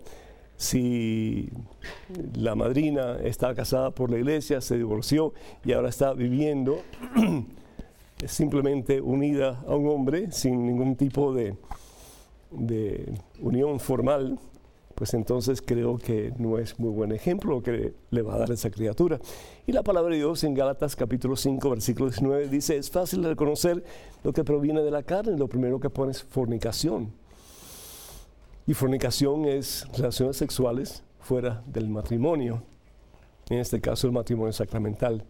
si la madrina está casada por la iglesia, se divorció y ahora está viviendo simplemente unida a un hombre sin ningún tipo de, unión formal, pues entonces creo que no es muy buen ejemplo lo que le va a dar esa criatura. Y la palabra de Dios en Gálatas capítulo 5, versículo 19 dice, es fácil reconocer lo que proviene de la carne, lo primero que pone es fornicación y fornicación es relaciones sexuales fuera del matrimonio, en este caso el matrimonio sacramental.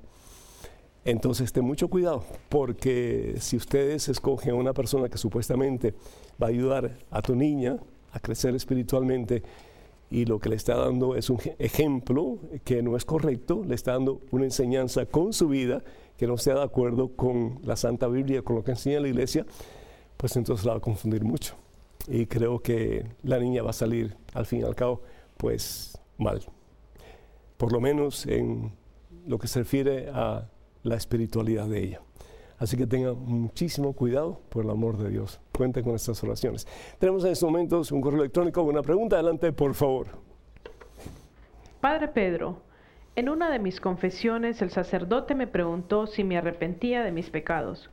Entonces, ten mucho cuidado, porque si ustedes escogen a una persona que supuestamente va a ayudar a tu niña a crecer espiritualmente y lo que le está dando es un ejemplo que no es correcto, le está dando una enseñanza con su vida que no sea de acuerdo con la Santa Biblia, con lo que enseña la iglesia, pues entonces la va a confundir mucho y creo que la niña va a salir al fin y al cabo pues mal. Por lo menos en lo que se refiere a la espiritualidad de ella. Así que tengan muchísimo cuidado por el amor de Dios. Cuenten con estas oraciones. Tenemos en estos momentos un correo electrónico. Una pregunta, adelante, por favor. Padre Pedro, en una de mis confesiones el sacerdote me preguntó si me arrepentía de mis pecados.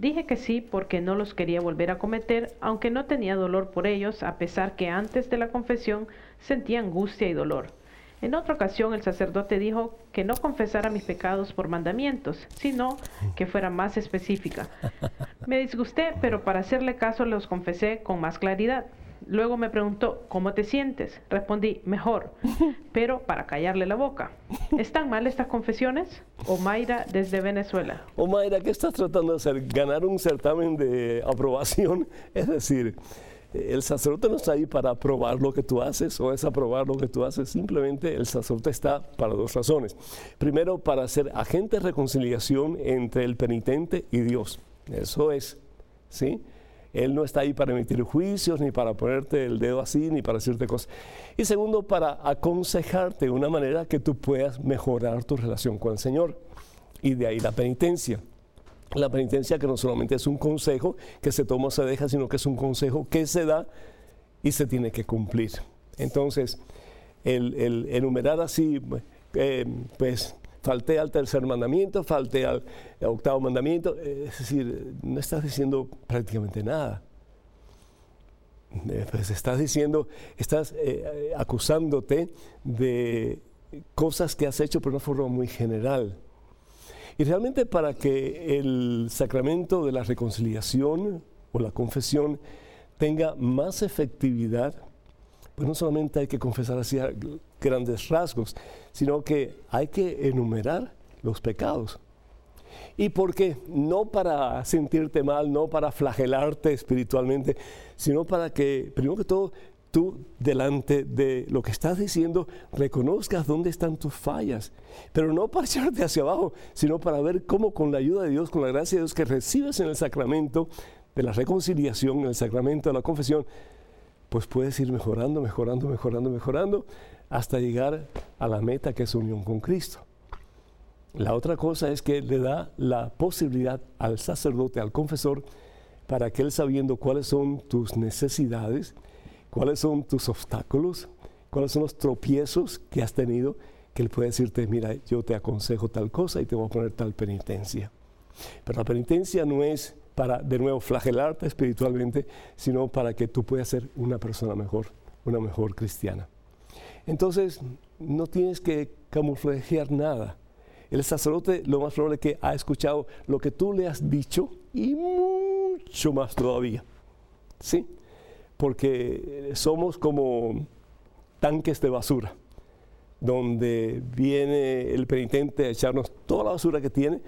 Dije que sí porque no los quería volver a cometer, aunque no tenía dolor por ellos, a pesar que antes de la confesión sentía angustia y dolor. En otra ocasión el sacerdote dijo que no confesara mis pecados por mandamientos, sino que fuera más específica. Me disgusté, pero para hacerle caso los confesé con más claridad. Luego me preguntó, ¿cómo te sientes? Respondí, mejor, pero para callarle la boca. ¿Están mal estas confesiones? Omaira desde Venezuela. Omaira, ¿qué estás tratando de hacer? ¿Ganar un certamen de aprobación? Es decir, el sacerdote no está ahí para aprobar lo que tú haces o es aprobar lo que tú haces. Simplemente el sacerdote está para dos razones. Primero, para ser agente de reconciliación entre el penitente y Dios. Eso es, ¿sí? Él no está ahí para emitir juicios, ni para ponerte el dedo así, ni para decirte cosas. Y segundo, para aconsejarte de una manera que tú puedas mejorar tu relación con el Señor. Y de ahí la penitencia. La penitencia que no solamente es un consejo que se toma o se deja, sino que es un consejo que se da y se tiene que cumplir. Entonces, el, enumerar así, eh, pues falté al tercer mandamiento, falté al octavo mandamiento, eh, es decir, no estás diciendo prácticamente nada. Eh, pues estás diciendo, estás acusándote de cosas que has hecho por una forma muy general. Y realmente para que el sacramento de la reconciliación o la confesión tenga más efectividad, pues no solamente hay que confesar así grandes rasgos, sino que hay que enumerar los pecados. ¿Y por qué? No para sentirte mal, no para flagelarte espiritualmente, sino para que, primero que todo, tú delante de lo que estás diciendo reconozcas dónde están tus fallas, pero no para echarte hacia abajo, sino para ver cómo con la ayuda de Dios, con la gracia de Dios que recibes en el sacramento de la reconciliación, en el sacramento de la confesión, pues puedes ir mejorando, mejorando, mejorando, mejorando, hasta llegar a la meta que es unión con Cristo. La otra cosa es que le da la posibilidad al sacerdote, al confesor, para que él sabiendo cuáles son tus necesidades, cuáles son tus obstáculos, cuáles son los tropiezos que has tenido, que él puede decirte, mira, yo te aconsejo tal cosa y te voy a poner tal penitencia. Pero la penitencia no es para, de nuevo, flagelarte espiritualmente, sino para que tú puedas ser una persona mejor, una mejor cristiana. Entonces, no tienes que camuflajear nada. El sacerdote lo más probable es que ha escuchado lo que tú le has dicho y mucho más todavía. ¿Sí? porque somos como tanques de basura, donde viene el penitente a echarnos toda la basura que tiene.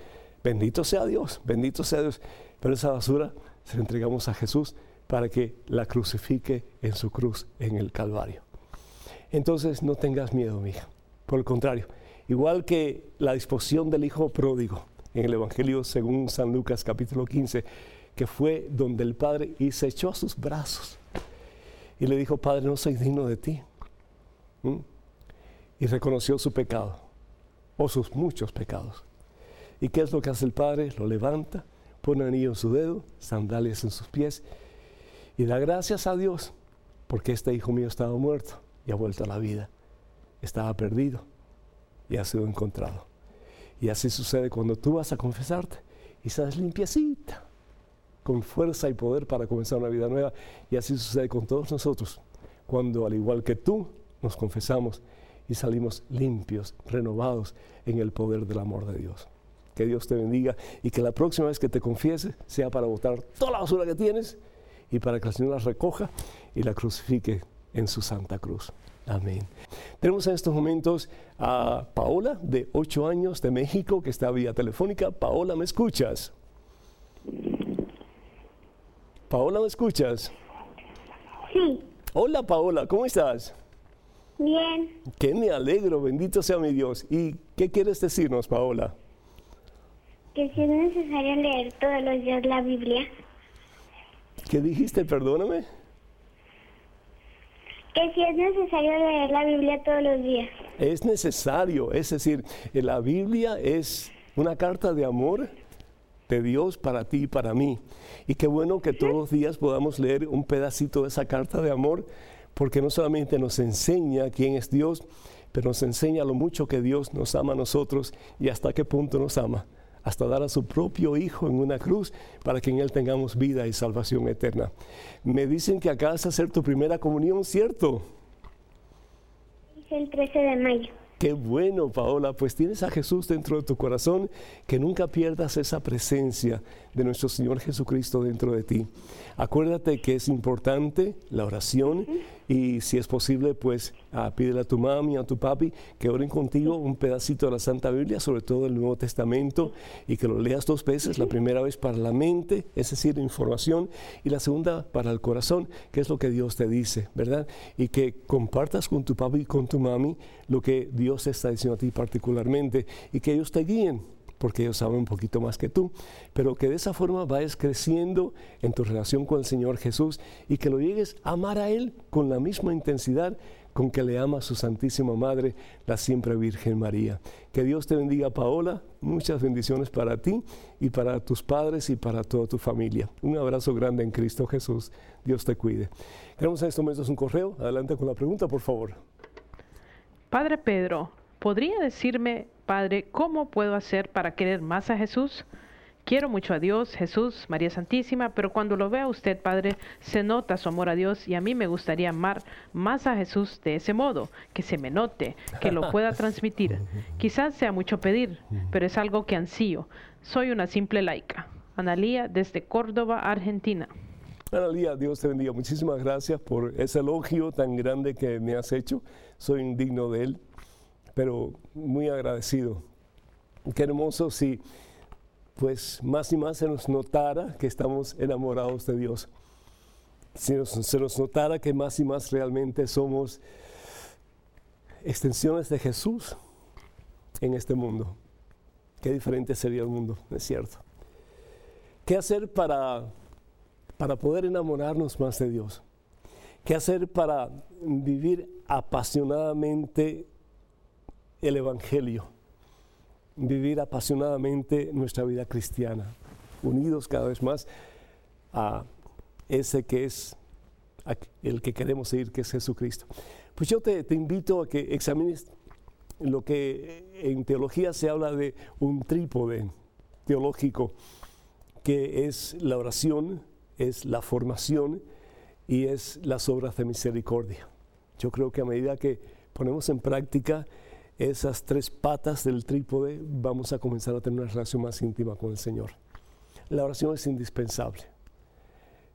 Bendito sea Dios, bendito sea Dios. Pero esa basura se la entregamos a Jesús para que la crucifique en su cruz en el Calvario. Entonces no tengas miedo, mija. Por el contrario, igual que la disposición del Hijo pródigo en el Evangelio según San Lucas capítulo 15, que fue donde el Padre y se echó a sus brazos y le dijo, Padre, no soy digno de ti. Y reconoció su pecado, o sus muchos pecados. ¿Y qué es lo que hace el Padre? Lo levanta, pone anillo en su dedo, sandalias en sus pies, y da gracias a Dios, porque este hijo mío estaba muerto y ha vuelto a la vida. Estaba perdido y ha sido encontrado. Y así sucede cuando tú vas a confesarte y estás limpiecita con fuerza y poder para comenzar una vida nueva. Y así sucede con todos nosotros, cuando al igual que tú nos confesamos y salimos limpios, renovados en el poder del amor de Dios. Que Dios te bendiga y que la próxima vez que te confieses sea para botar toda la basura que tienes y para que el Señor la recoja y la crucifique en su santa cruz. Amén. Tenemos en estos momentos a Paola, de 8 años, de México, que está vía telefónica. Paola, ¿me escuchas? Paola, ¿me escuchas? Sí. Hola Paola, ¿cómo estás? Bien. Que me alegro, bendito sea mi Dios. ¿Y qué quieres decirnos, Paola? Que si es necesario leer todos los días la Biblia. ¿Qué dijiste? Perdóname. Que si es necesario leer la Biblia todos los días. Es necesario, es decir, la Biblia es una carta de amor de Dios para ti y para mí. Y qué bueno que todos los días podamos leer un pedacito de esa carta de amor, porque no solamente nos enseña quién es Dios, pero nos enseña lo mucho que Dios nos ama a nosotros y hasta qué punto nos ama hasta dar a su propio Hijo en una cruz para que en Él tengamos vida y salvación eterna. Me dicen que acabas de hacer tu primera comunión, ¿cierto? El 13 de mayo. Qué bueno, Paola, pues tienes a Jesús dentro de tu corazón, que nunca pierdas esa presencia de nuestro Señor Jesucristo dentro de ti. Acuérdate que es importante la oración y si es posible, pues ah, pídele a tu mami, a tu papi que oren contigo un pedacito de la Santa Biblia, sobre todo el Nuevo Testamento, y que lo leas dos veces, la primera vez para la mente, es decir, información, y la segunda para el corazón, que es lo que Dios te dice, ¿verdad? Y que compartas con tu papi y con tu mami lo que Dios está diciendo a ti particularmente, y que ellos te guíen porque ellos saben un poquito más que tú, pero que de esa forma vayas creciendo en tu relación con el Señor Jesús y que lo llegues a amar a Él con la misma intensidad con que le ama a su Santísima Madre, la siempre Virgen María. Que Dios te bendiga, Paola. Muchas bendiciones para ti y para tus padres y para toda tu familia. Un abrazo grande en Cristo Jesús. Dios te cuide. Queremos en estos momentos un correo. Adelante con la pregunta, por favor. Padre Pedro, ¿podría decirme Padre, ¿cómo puedo hacer para querer más a Jesús? Quiero mucho a Dios, Jesús, María Santísima, pero cuando lo vea usted, Padre, se nota su amor a Dios y a mí me gustaría amar más a Jesús de ese modo, que se me note, que lo pueda transmitir. Quizás sea mucho pedir, pero es algo que ansío. Soy una simple laica. Analía desde Córdoba, Argentina. Analía, Dios te bendiga. Muchísimas gracias por ese elogio tan grande que me has hecho. Soy indigno de él pero muy agradecido. Qué hermoso si pues más y más se nos notara que estamos enamorados de Dios. Si se nos notara que más y más realmente somos extensiones de Jesús en este mundo. Qué diferente sería el mundo, es cierto. ¿Qué hacer para, para poder enamorarnos más de Dios? ¿Qué hacer para vivir apasionadamente el Evangelio, vivir apasionadamente nuestra vida cristiana, unidos cada vez más a ese que es el que queremos seguir, que es Jesucristo. Pues yo te, invito a que examines lo que en teología se habla de un trípode teológico, que es la oración, es la formación y es las obras de misericordia. Yo creo que a medida que ponemos en práctica esas tres patas del trípode, vamos a comenzar a tener una relación más íntima con el Señor. La oración es indispensable.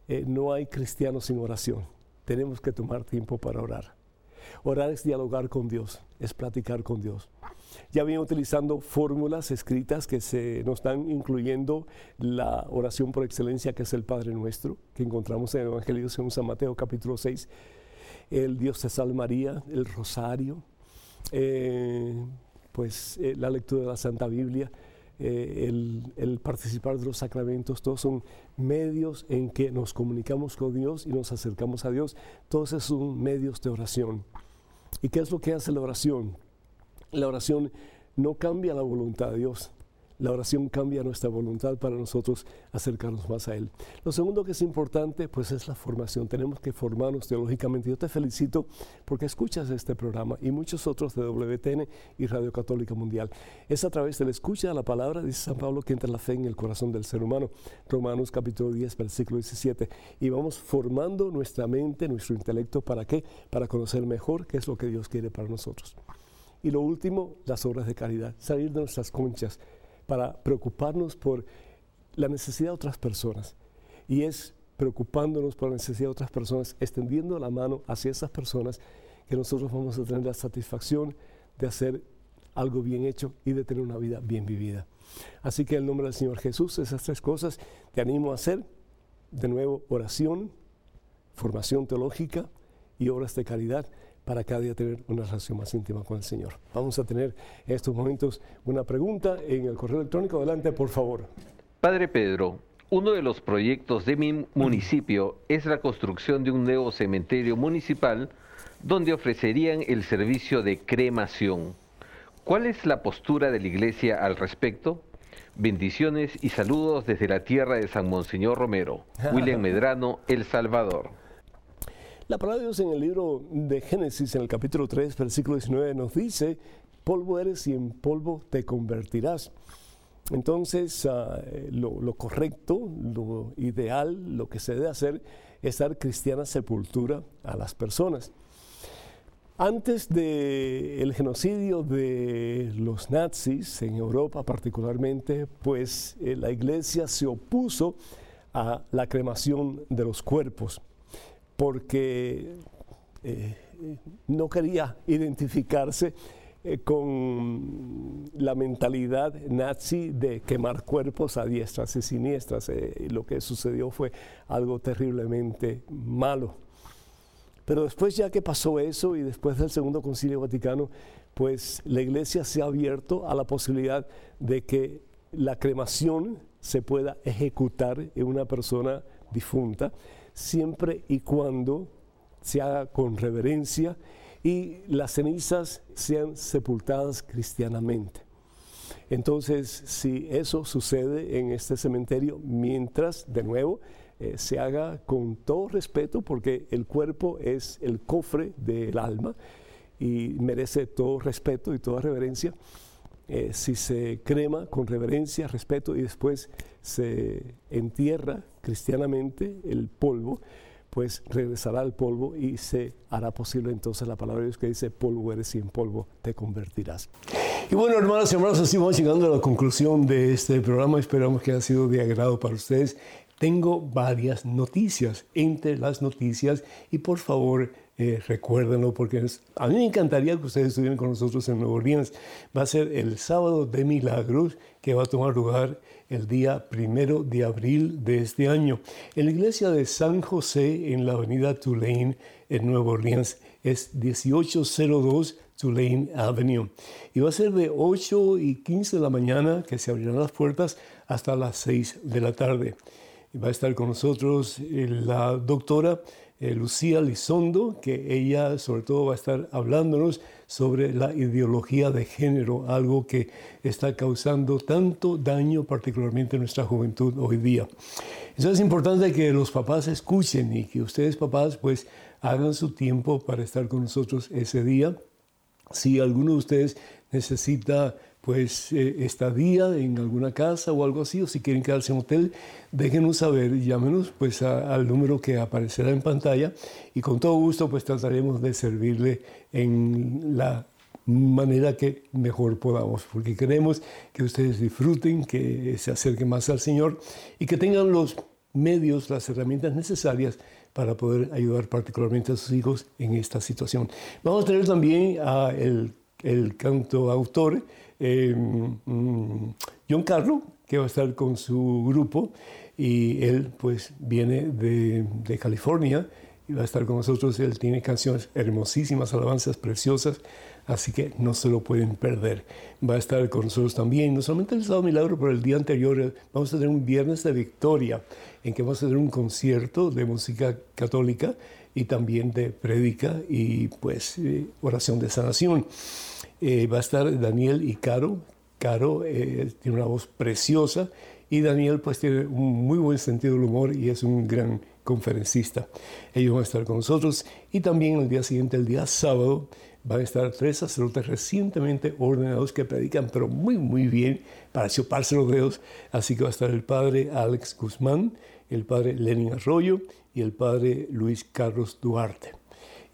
Eh, no hay cristiano sin oración. Tenemos que tomar tiempo para orar. Orar es dialogar con Dios, es platicar con Dios. Ya vienen utilizando fórmulas escritas que se nos están incluyendo la oración por excelencia que es el Padre Nuestro, que encontramos en el Evangelio según San Mateo capítulo 6, el Dios te salve María, el rosario, eh, pues eh, la lectura de la Santa Biblia, eh, el, participar de los sacramentos, todos son medios en que nos comunicamos con Dios y nos acercamos a Dios. Todos esos son medios de oración. ¿Y qué es lo que hace la oración? La oración no cambia la voluntad de Dios, la oración cambia nuestra voluntad para nosotros acercarnos más a Él. Lo segundo que es importante, pues es la formación. Tenemos que formarnos teológicamente. Yo te felicito porque escuchas este programa y muchos otros de WTN y Radio Católica Mundial. Es a través de la escucha de la palabra, dice San Pablo, que entra la fe en el corazón del ser humano. Romanos capítulo 10, versículo 17. Y vamos formando nuestra mente, nuestro intelecto, ¿para qué? Para conocer mejor qué es lo que Dios quiere para nosotros. Y lo último, las obras de caridad. Salir de nuestras conchas para preocuparnos por la necesidad de otras personas. Y es preocupándonos por la necesidad de otras personas, extendiendo la mano hacia esas personas, que nosotros vamos a tener la satisfacción de hacer algo bien hecho y de tener una vida bien vivida. Así que en el nombre del Señor Jesús, esas tres cosas te animo a hacer. De nuevo, oración, formación teológica y obras de caridad para cada día tener una relación más íntima con el Señor. Vamos a tener en estos momentos una pregunta en el correo electrónico. Adelante, por favor. Padre Pedro, uno de los proyectos de mi municipio es la construcción de un nuevo cementerio municipal donde ofrecerían el servicio de cremación. ¿Cuál es la postura de la iglesia al respecto? Bendiciones y saludos desde la tierra de San Monseñor Romero. William Medrano, El Salvador. La palabra de Dios en el libro de Génesis, en el capítulo 3, versículo 19, nos dice, polvo eres y en polvo te convertirás. Entonces, ah, lo, correcto, lo ideal, lo que se debe hacer es dar cristiana sepultura a las personas. Antes del genocidio de los nazis en Europa particularmente, pues eh, la iglesia se opuso a la cremación de los cuerpos porque eh, no quería identificarse eh, con la mentalidad nazi de quemar cuerpos a diestras y siniestras. Eh, lo que sucedió fue algo terriblemente malo. Pero después ya que pasó eso y después del Segundo Concilio Vaticano, pues la Iglesia se ha abierto a la posibilidad de que la cremación se pueda ejecutar en una persona difunta, siempre y cuando se haga con reverencia y las cenizas sean sepultadas cristianamente. Entonces, si eso sucede en este cementerio, mientras, de nuevo, eh, se haga con todo respeto, porque el cuerpo es el cofre del alma y merece todo respeto y toda reverencia, eh, si se crema con reverencia, respeto y después se entierra cristianamente el polvo, pues regresará al polvo y se hará posible entonces la palabra de Dios que dice, polvo eres y en polvo te convertirás. Y bueno, hermanos y hermanos, así vamos llegando a la conclusión de este programa. Esperamos que haya sido de agrado para ustedes. Tengo varias noticias entre las noticias y por favor eh, recuérdenlo porque a mí me encantaría que ustedes estuvieran con nosotros en Nueva Orleans. Va a ser el sábado de milagros que va a tomar lugar el día primero de abril de este año. En la iglesia de San José, en la avenida Tulane, en Nueva Orleans, es 1802 Tulane Avenue. Y va a ser de 8 y 15 de la mañana que se abrirán las puertas hasta las 6 de la tarde. Va a estar con nosotros eh, la doctora eh, Lucía Lizondo, que ella sobre todo va a estar hablándonos sobre la ideología de género, algo que está causando tanto daño particularmente en nuestra juventud hoy día. Entonces es importante que los papás escuchen y que ustedes papás pues hagan su tiempo para estar con nosotros ese día. Si alguno de ustedes necesita pues eh, estadía en alguna casa o algo así, o si quieren quedarse en hotel, déjenos saber, llámenos pues al número que aparecerá en pantalla y con todo gusto pues trataremos de servirle en la manera que mejor podamos, porque queremos que ustedes disfruten, que se acerquen más al Señor y que tengan los medios, las herramientas necesarias para poder ayudar particularmente a sus hijos en esta situación. Vamos a tener también a el, el canto autor, eh, John Carlo, que va a estar con su grupo, y él pues viene de, de, California y va a estar con nosotros. Él tiene canciones hermosísimas, alabanzas preciosas, así que no se lo pueden perder. Va a estar con nosotros también, no solamente el sábado milagro, pero el día anterior eh, vamos a tener un viernes de victoria, en que vamos a tener un concierto de música católica y también de prédica y pues eh, oración de sanación. Eh, va a estar Daniel y Caro. Caro eh, tiene una voz preciosa y Daniel pues tiene un muy buen sentido del humor y es un gran conferencista. Ellos van a estar con nosotros y también el día siguiente, el día sábado, van a estar tres sacerdotes recientemente ordenados que predican, pero muy, muy bien, para chuparse los dedos. Así que va a estar el padre Alex Guzmán, el padre Lenin Arroyo y el padre Luis Carlos Duarte.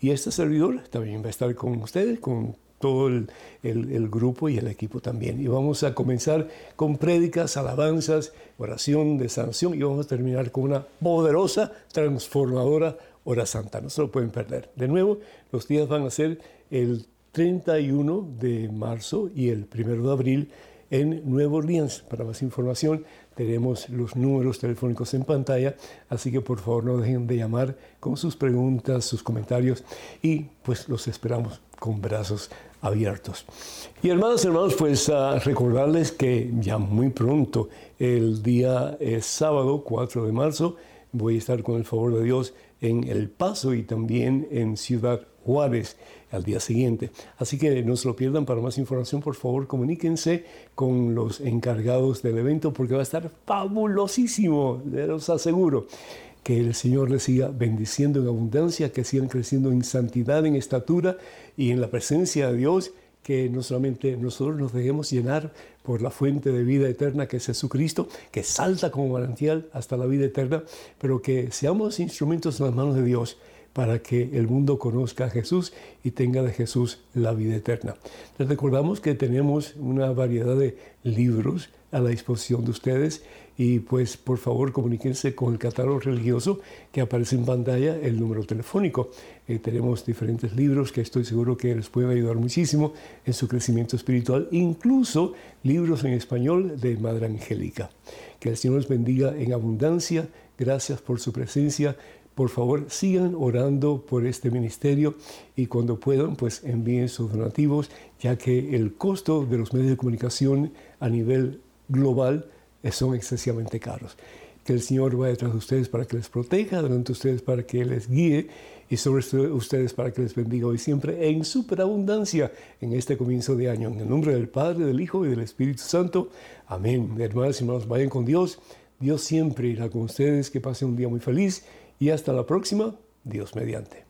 Y este servidor también va a estar con ustedes, con todo el, grupo y el equipo también. Y vamos a comenzar con prédicas, alabanzas, oración de sanación y vamos a terminar con una poderosa, transformadora hora santa. No se lo pueden perder. De nuevo, los días van a ser el 31 de marzo y el 1 de abril en Nueva Orleans. Para más información tenemos los números telefónicos en pantalla, así que por favor no dejen de llamar con sus preguntas, sus comentarios y pues los esperamos con brazos abiertos. Y hermanos, hermanos, pues recordarles que ya muy pronto, el día es sábado 4 de marzo, voy a estar con el favor de Dios en El Paso y también en Ciudad Juárez al día siguiente. Así que no se lo pierdan. Para más información, por favor, comuníquense con los encargados del evento porque va a estar fabulosísimo, les aseguro. Que el Señor les siga bendiciendo en abundancia, que sigan creciendo en santidad, en estatura y en la presencia de Dios que no solamente nosotros nos dejemos llenar por la fuente de vida eterna que es Jesucristo, que salta como manantial hasta la vida eterna, pero que seamos instrumentos en las manos de Dios para que el mundo conozca a Jesús y tenga de Jesús la vida eterna. Les recordamos que tenemos una variedad de libros a la disposición de ustedes y pues por favor comuníquense con el catálogo religioso que aparece en pantalla, el número telefónico. Eh, tenemos diferentes libros que estoy seguro que les pueden ayudar muchísimo en su crecimiento espiritual, incluso libros en español de Madre Angélica. Que el Señor les bendiga en abundancia. Gracias por su presencia. Por favor, sigan orando por este ministerio y cuando puedan, pues envíen sus donativos, ya que el costo de los medios de comunicación a nivel global son excesivamente caros. Que el Señor vaya detrás de ustedes para que les proteja, delante de ustedes para que les guíe y sobre ustedes para que les bendiga hoy siempre en superabundancia en este comienzo de año. En el nombre del Padre, del Hijo y del Espíritu Santo. Amén. Hermanos y hermanos, vayan con Dios. Dios siempre irá con ustedes. Que pasen un día muy feliz y hasta la próxima, Dios mediante.